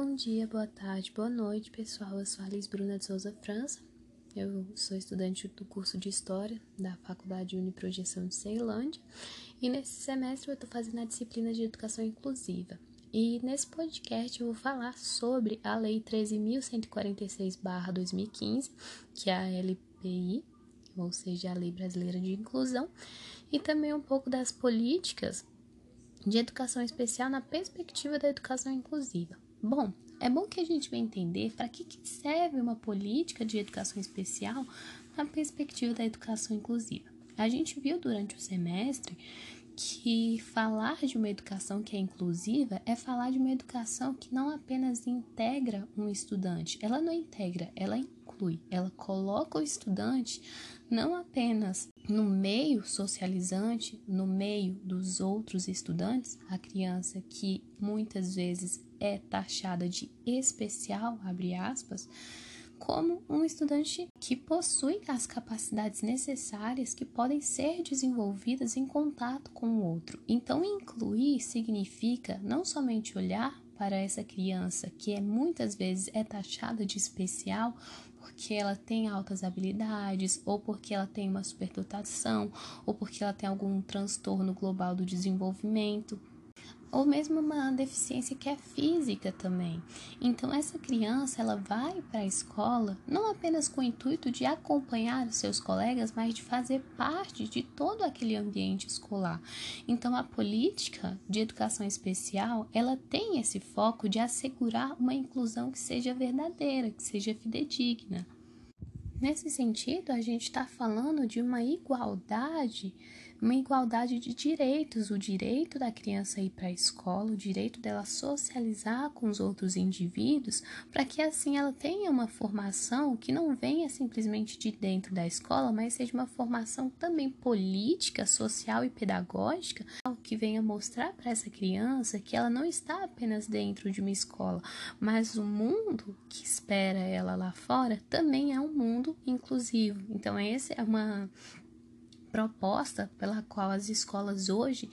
Bom dia, boa tarde, boa noite, pessoal. Eu sou a Alice Bruna de Souza França. Eu sou estudante do curso de História da Faculdade Uniprojeção de Ceilândia e nesse semestre eu estou fazendo a disciplina de Educação Inclusiva. E nesse podcast eu vou falar sobre a Lei 13.146-2015, que é a LPI, ou seja, a Lei Brasileira de Inclusão, e também um pouco das políticas de educação especial na perspectiva da educação inclusiva. Bom, é bom que a gente venha entender para que, que serve uma política de educação especial na perspectiva da educação inclusiva. A gente viu durante o semestre que falar de uma educação que é inclusiva é falar de uma educação que não apenas integra um estudante, ela não integra, ela inclui, ela coloca o estudante não apenas no meio socializante, no meio dos outros estudantes, a criança que muitas vezes é taxada de especial, abre aspas, como um estudante que possui as capacidades necessárias que podem ser desenvolvidas em contato com o outro. Então, incluir significa não somente olhar para essa criança que é muitas vezes é taxada de especial porque ela tem altas habilidades, ou porque ela tem uma superdotação, ou porque ela tem algum transtorno global do desenvolvimento ou mesmo uma deficiência que é física também. Então essa criança ela vai para a escola não apenas com o intuito de acompanhar os seus colegas, mas de fazer parte de todo aquele ambiente escolar. Então a política de educação especial, ela tem esse foco de assegurar uma inclusão que seja verdadeira, que seja fidedigna. Nesse sentido, a gente está falando de uma igualdade uma igualdade de direitos, o direito da criança ir para a escola, o direito dela socializar com os outros indivíduos, para que assim ela tenha uma formação que não venha simplesmente de dentro da escola, mas seja uma formação também política, social e pedagógica, que venha mostrar para essa criança que ela não está apenas dentro de uma escola, mas o mundo que espera ela lá fora também é um mundo inclusivo. Então, essa é uma proposta pela qual as escolas hoje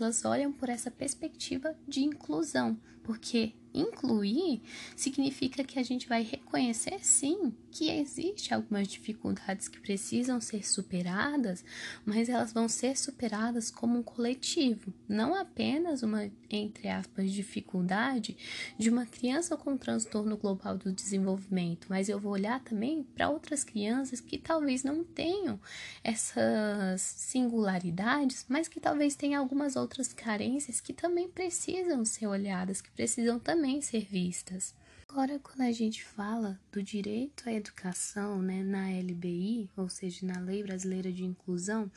elas olham por essa perspectiva de inclusão, porque incluir significa que a gente vai reconhecer sim que existe algumas dificuldades que precisam ser superadas, mas elas vão ser superadas como um coletivo, não apenas uma entre aspas dificuldade de uma criança com transtorno global do desenvolvimento, mas eu vou olhar também para outras crianças que talvez não tenham essas singularidades, mas que talvez tenham algumas outras carências que também precisam ser olhadas, que precisam também ser vistas. Agora, quando a gente fala do direito à educação né, na LBI, ou seja, na Lei Brasileira de Inclusão,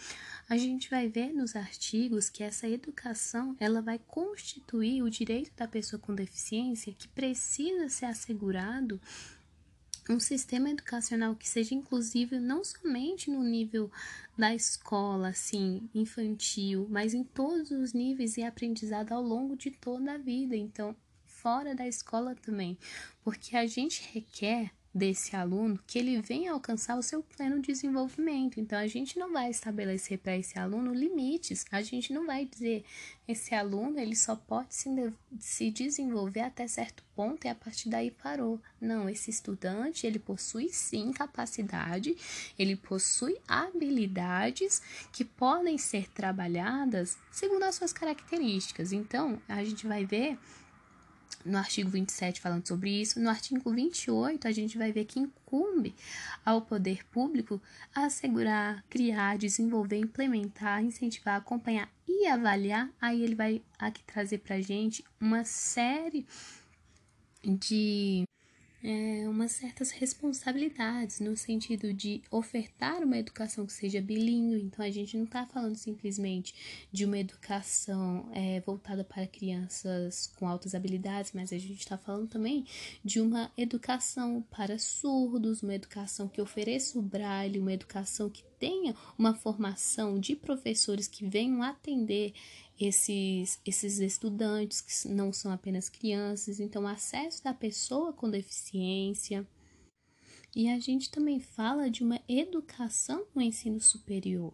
a gente vai ver nos artigos que essa educação ela vai constituir o direito da pessoa com deficiência que precisa ser assegurado um sistema educacional que seja inclusivo não somente no nível da escola, assim, infantil, mas em todos os níveis e aprendizado ao longo de toda a vida. Então, fora da escola também, porque a gente requer desse aluno que ele venha alcançar o seu pleno desenvolvimento. Então a gente não vai estabelecer para esse aluno limites. A gente não vai dizer esse aluno ele só pode se, se desenvolver até certo ponto e a partir daí parou. Não, esse estudante ele possui sim capacidade, ele possui habilidades que podem ser trabalhadas segundo as suas características. Então a gente vai ver no artigo 27 falando sobre isso. No artigo 28, a gente vai ver que incumbe ao poder público assegurar, criar, desenvolver, implementar, incentivar, acompanhar e avaliar. Aí ele vai aqui trazer para gente uma série de é, umas certas responsabilidades no sentido de ofertar uma educação que seja bilíngue. Então, a gente não está falando simplesmente de uma educação é, voltada para crianças com altas habilidades, mas a gente está falando também de uma educação para surdos, uma educação que ofereça o braille, uma educação que tenha uma formação de professores que venham atender esses, esses estudantes que não são apenas crianças, então acesso da pessoa com deficiência. E a gente também fala de uma educação no ensino superior.